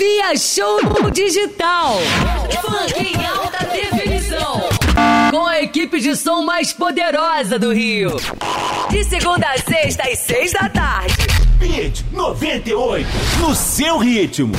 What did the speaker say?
Via Show Digital. É funk em alta definição. Com a equipe de som mais poderosa do Rio. De segunda a sexta às seis da tarde. Hit 98. No seu ritmo.